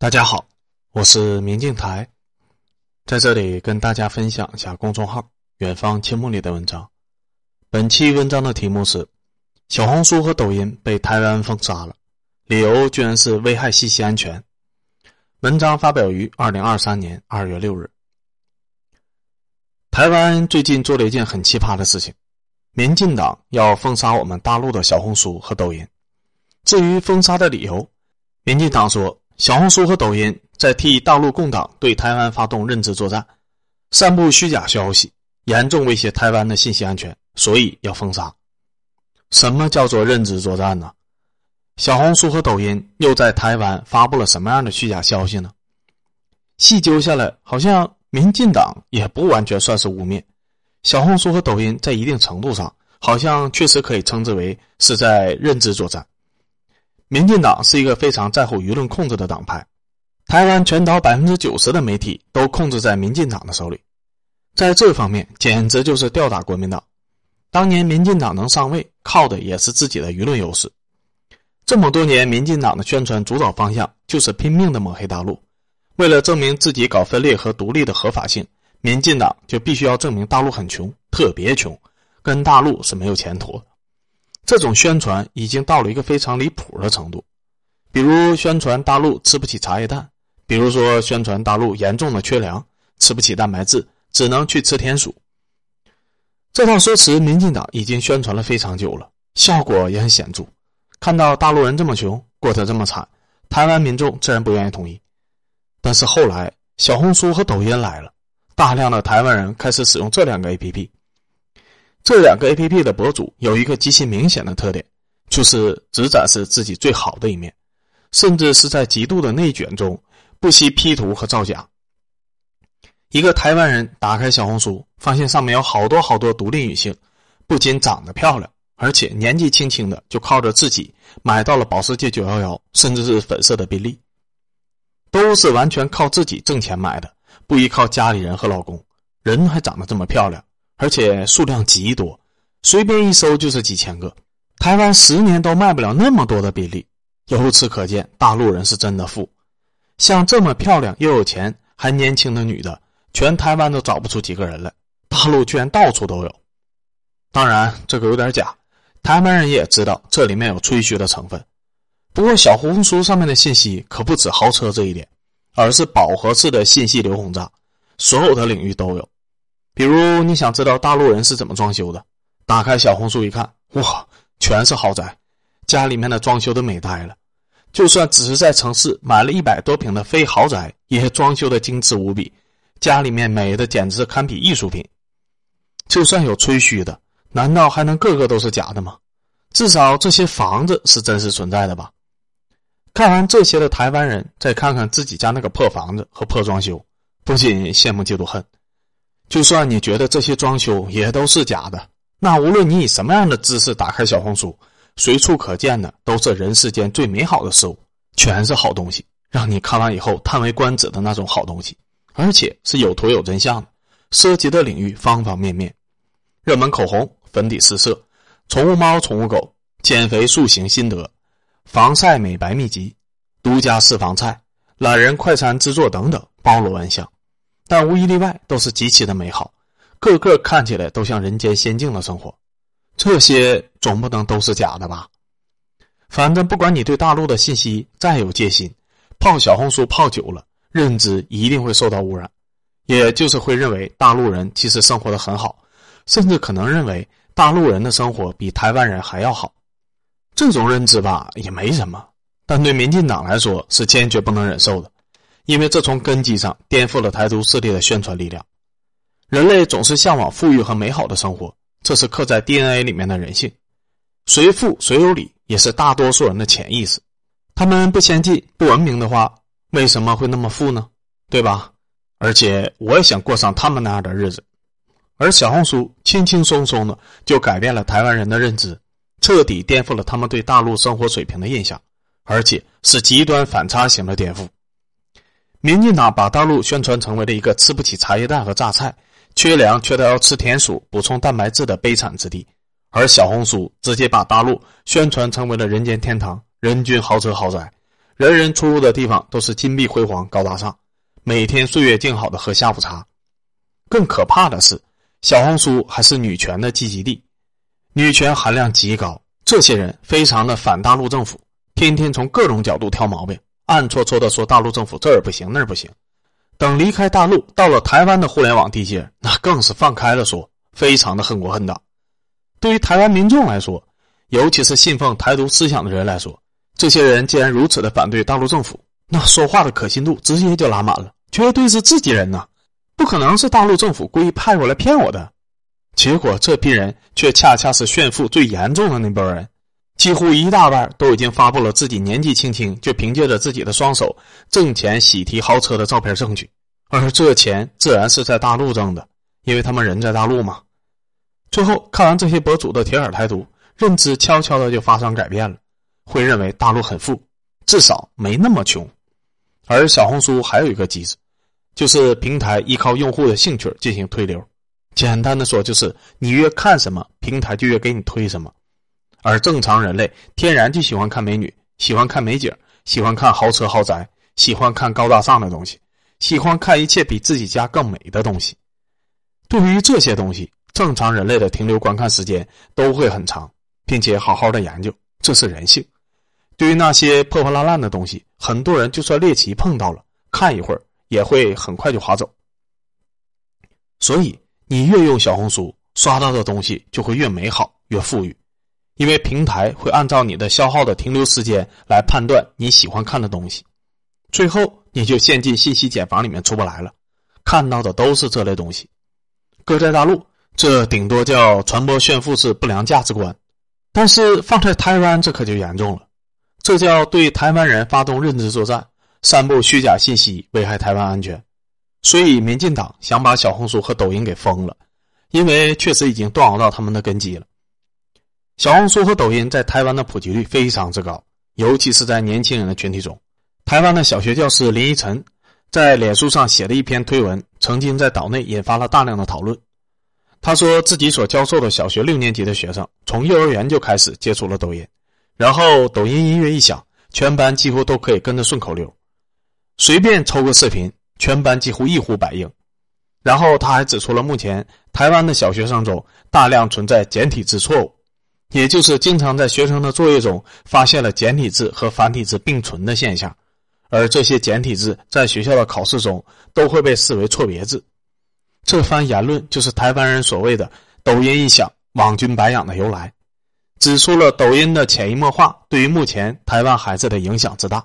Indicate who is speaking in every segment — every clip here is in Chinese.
Speaker 1: 大家好，我是明镜台，在这里跟大家分享一下公众号“远方青木”里的文章。本期文章的题目是：小红书和抖音被台湾封杀了，理由居然是危害信息安全。文章发表于二零二三年二月六日。台湾最近做了一件很奇葩的事情，民进党要封杀我们大陆的小红书和抖音。至于封杀的理由，民进党说。小红书和抖音在替大陆共党对台湾发动认知作战，散布虚假消息，严重威胁台湾的信息安全，所以要封杀。什么叫做认知作战呢？小红书和抖音又在台湾发布了什么样的虚假消息呢？细究下来，好像民进党也不完全算是污蔑小红书和抖音，在一定程度上，好像确实可以称之为是在认知作战。民进党是一个非常在乎舆论控制的党派，台湾全岛百分之九十的媒体都控制在民进党的手里，在这方面简直就是吊打国民党。当年民进党能上位，靠的也是自己的舆论优势。这么多年，民进党的宣传主导方向就是拼命的抹黑大陆，为了证明自己搞分裂和独立的合法性，民进党就必须要证明大陆很穷，特别穷，跟大陆是没有前途。这种宣传已经到了一个非常离谱的程度，比如宣传大陆吃不起茶叶蛋，比如说宣传大陆严重的缺粮，吃不起蛋白质，只能去吃田鼠。这套说辞，民进党已经宣传了非常久了，效果也很显著。看到大陆人这么穷，过得这么惨，台湾民众自然不愿意同意。但是后来，小红书和抖音来了，大量的台湾人开始使用这两个 APP。这两个 A P P 的博主有一个极其明显的特点，就是只展示自己最好的一面，甚至是在极度的内卷中不惜 P 图和造假。一个台湾人打开小红书，发现上面有好多好多独立女性，不仅长得漂亮，而且年纪轻轻的就靠着自己买到了保时捷911，甚至是粉色的宾利，都是完全靠自己挣钱买的，不依靠家里人和老公，人还长得这么漂亮。而且数量极多，随便一搜就是几千个。台湾十年都卖不了那么多的宾利，由此可见，大陆人是真的富。像这么漂亮又有钱还年轻的女的，全台湾都找不出几个人来，大陆居然到处都有。当然，这个有点假，台湾人也知道这里面有吹嘘的成分。不过，小红书上面的信息可不止豪车这一点，而是饱和式的信息流轰炸，所有的领域都有。比如你想知道大陆人是怎么装修的，打开小红书一看，哇，全是豪宅，家里面的装修都美呆了。就算只是在城市买了一百多平的非豪宅，也装修的精致无比，家里面美的简直堪比艺术品。就算有吹嘘的，难道还能个个都是假的吗？至少这些房子是真实存在的吧？看完这些的台湾人，再看看自己家那个破房子和破装修，不仅羡慕嫉妒恨。就算你觉得这些装修也都是假的，那无论你以什么样的姿势打开小红书，随处可见的都是人世间最美好的事物，全是好东西，让你看完以后叹为观止的那种好东西，而且是有图有真相的，涉及的领域方方面面，热门口红、粉底试色、宠物猫、宠物狗、减肥塑形心得、防晒美白秘籍、独家私房菜、懒人快餐制作等等，包罗万象。但无一例外都是极其的美好，个个看起来都像人间仙境的生活，这些总不能都是假的吧？反正不管你对大陆的信息再有戒心，泡小红书泡久了，认知一定会受到污染，也就是会认为大陆人其实生活的很好，甚至可能认为大陆人的生活比台湾人还要好。这种认知吧也没什么，但对民进党来说是坚决不能忍受的。因为这从根基上颠覆了台独势力的宣传力量。人类总是向往富裕和美好的生活，这是刻在 DNA 里面的人性。谁富谁有理，也是大多数人的潜意识。他们不先进、不文明的话，为什么会那么富呢？对吧？而且我也想过上他们那样的日子。而小红书轻轻松松的就改变了台湾人的认知，彻底颠覆了他们对大陆生活水平的印象，而且是极端反差型的颠覆。民进党把大陆宣传成为了一个吃不起茶叶蛋和榨菜、缺粮缺得要吃田鼠补充蛋白质的悲惨之地，而小红书直接把大陆宣传成为了人间天堂、人均豪车豪宅、人人出入的地方都是金碧辉煌、高大上，每天岁月静好的喝下午茶。更可怕的是，小红书还是女权的聚集地，女权含量极高。这些人非常的反大陆政府，天天从各种角度挑毛病，暗戳戳的说大陆政府这儿不行那儿不行。等离开大陆，到了台湾的互联网地界，那更是放开了说，非常的恨国恨党。对于台湾民众来说，尤其是信奉台独思想的人来说，这些人既然如此的反对大陆政府，那说话的可信度直接就拉满了，绝对是自己人呐，不可能是大陆政府故意派过来骗我的。结果这批人却恰恰是炫富最严重的那波人，几乎一大半都已经发布了自己年纪轻轻就凭借着自己的双手挣钱喜提豪车的照片证据，而这钱自然是在大陆挣的，因为他们人在大陆嘛。最后看完这些博主的铁杆台独，认知悄悄的就发生改变了，会认为大陆很富，至少没那么穷。而小红书还有一个机制，就是平台依靠用户的兴趣进行推流。简单的说，就是你越看什么，平台就越给你推什么。而正常人类天然就喜欢看美女，喜欢看美景，喜欢看豪车豪宅，喜欢看高大上的东西，喜欢看一切比自己家更美的东西。对于这些东西，正常人类的停留观看时间都会很长，并且好好的研究，这是人性。对于那些破破烂烂的东西，很多人就算猎奇碰到了，看一会儿也会很快就划走。所以。你越用小红书刷到的东西就会越美好、越富裕，因为平台会按照你的消耗的停留时间来判断你喜欢看的东西，最后你就陷进信息茧房里面出不来了，看到的都是这类东西。搁在大陆，这顶多叫传播炫富式不良价值观，但是放在台湾，这可就严重了，这叫对台湾人发动认知作战，散布虚假信息，危害台湾安全。所以，民进党想把小红书和抖音给封了，因为确实已经动摇到他们的根基了。小红书和抖音在台湾的普及率非常之高，尤其是在年轻人的群体中。台湾的小学教师林依晨在脸书上写的一篇推文，曾经在岛内引发了大量的讨论。他说自己所教授的小学六年级的学生，从幼儿园就开始接触了抖音，然后抖音音乐一响，全班几乎都可以跟着顺口溜，随便抽个视频。全班几乎一呼百应，然后他还指出了目前台湾的小学生中大量存在简体字错误，也就是经常在学生的作业中发现了简体字和繁体字并存的现象，而这些简体字在学校的考试中都会被视为错别字。这番言论就是台湾人所谓的“抖音一响，网军白养”的由来，指出了抖音的潜移默化对于目前台湾孩子的影响之大。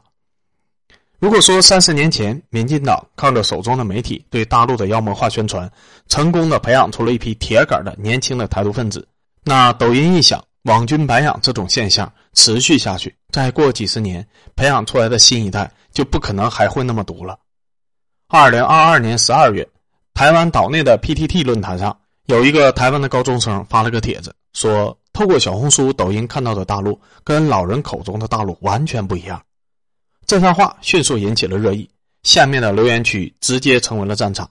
Speaker 1: 如果说三十年前，民进党靠着手中的媒体对大陆的妖魔化宣传，成功的培养出了一批铁杆的年轻的台独分子，那抖音一响，网军白养这种现象持续下去，再过几十年，培养出来的新一代就不可能还会那么毒了。二零二二年十二月，台湾岛内的 PTT 论坛上，有一个台湾的高中生发了个帖子，说透过小红书、抖音看到的大陆，跟老人口中的大陆完全不一样。这番话迅速引起了热议，下面的留言区直接成为了战场。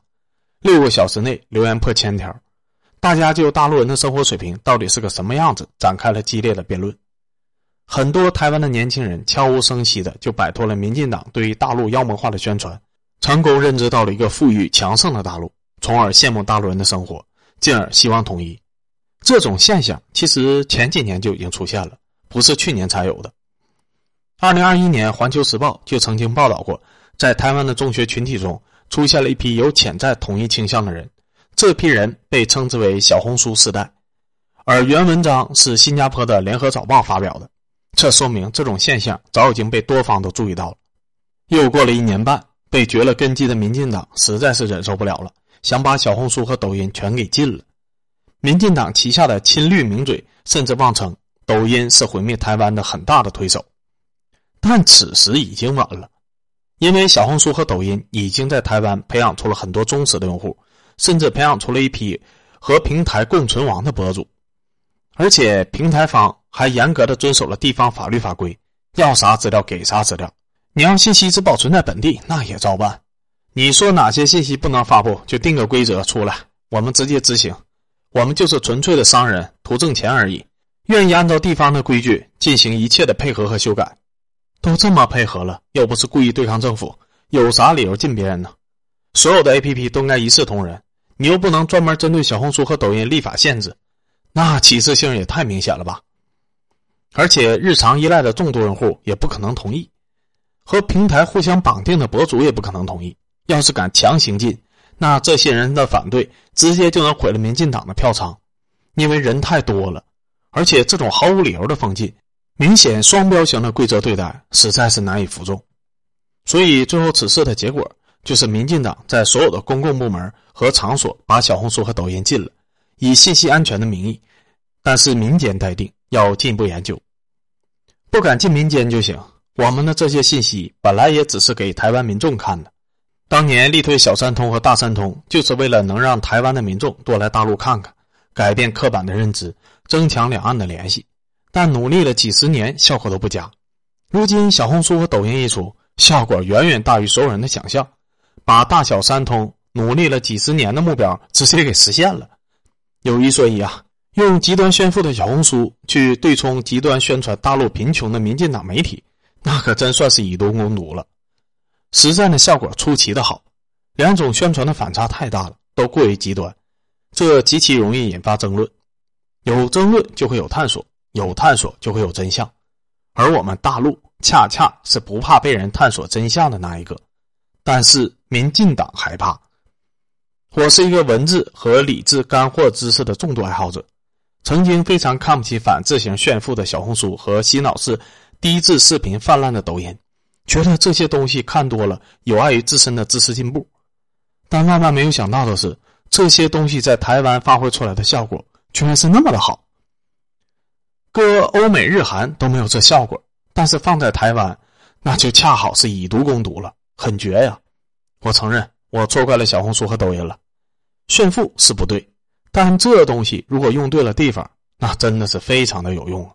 Speaker 1: 六个小时内留言破千条，大家就大陆人的生活水平到底是个什么样子展开了激烈的辩论。很多台湾的年轻人悄无声息的就摆脱了民进党对于大陆妖魔化的宣传，成功认知到了一个富裕强盛的大陆，从而羡慕大陆人的生活，进而希望统一。这种现象其实前几年就已经出现了，不是去年才有的。二零二一年，《环球时报》就曾经报道过，在台湾的中学群体中出现了一批有潜在统一倾向的人，这批人被称之为“小红书时代”，而原文章是新加坡的《联合早报》发表的，这说明这种现象早已经被多方都注意到了。又过了一年半，被绝了根基的民进党实在是忍受不了了，想把小红书和抖音全给禁了。民进党旗下的亲绿名嘴甚至妄称，抖音是毁灭台湾的很大的推手。但此时已经晚了，因为小红书和抖音已经在台湾培养出了很多忠实的用户，甚至培养出了一批和平台共存亡的博主，而且平台方还严格的遵守了地方法律法规，要啥资料给啥资料，你要信息只保存在本地，那也照办。你说哪些信息不能发布，就定个规则出来，我们直接执行。我们就是纯粹的商人，图挣钱而已，愿意按照地方的规矩进行一切的配合和修改。都这么配合了，又不是故意对抗政府，有啥理由禁别人呢？所有的 A P P 都应该一视同仁，你又不能专门针对小红书和抖音立法限制，那歧视性也太明显了吧？而且日常依赖的众多用户也不可能同意，和平台互相绑定的博主也不可能同意。要是敢强行进，那这些人的反对直接就能毁了民进党的票仓，因为人太多了，而且这种毫无理由的封禁。明显双标型的规则对待实在是难以服众，所以最后此事的结果就是民进党在所有的公共部门和场所把小红书和抖音禁了，以信息安全的名义，但是民间待定，要进一步研究。不敢进民间就行，我们的这些信息本来也只是给台湾民众看的。当年力推小三通和大三通，就是为了能让台湾的民众多来大陆看看，改变刻板的认知，增强两岸的联系。但努力了几十年，效果都不佳。如今小红书和抖音一出，效果远远大于所有人的想象，把大小三通努力了几十年的目标直接给实现了。有一说一啊，用极端炫富的小红书去对冲极端宣传大陆贫穷的民进党媒体，那可真算是以毒攻毒了。实战的效果出奇的好，两种宣传的反差太大了，都过于极端，这极其容易引发争论。有争论就会有探索。有探索就会有真相，而我们大陆恰恰是不怕被人探索真相的那一个，但是民进党害怕。我是一个文字和理智干货知识的重度爱好者，曾经非常看不起反智型炫富的小红书和洗脑式低质视频泛滥的抖音，觉得这些东西看多了有碍于自身的知识进步。但万万没有想到的是，这些东西在台湾发挥出来的效果居然是那么的好。搁欧美日韩都没有这效果，但是放在台湾，那就恰好是以毒攻毒了，很绝呀！我承认我错怪了小红书和抖音了，炫富是不对，但这东西如果用对了地方，那真的是非常的有用。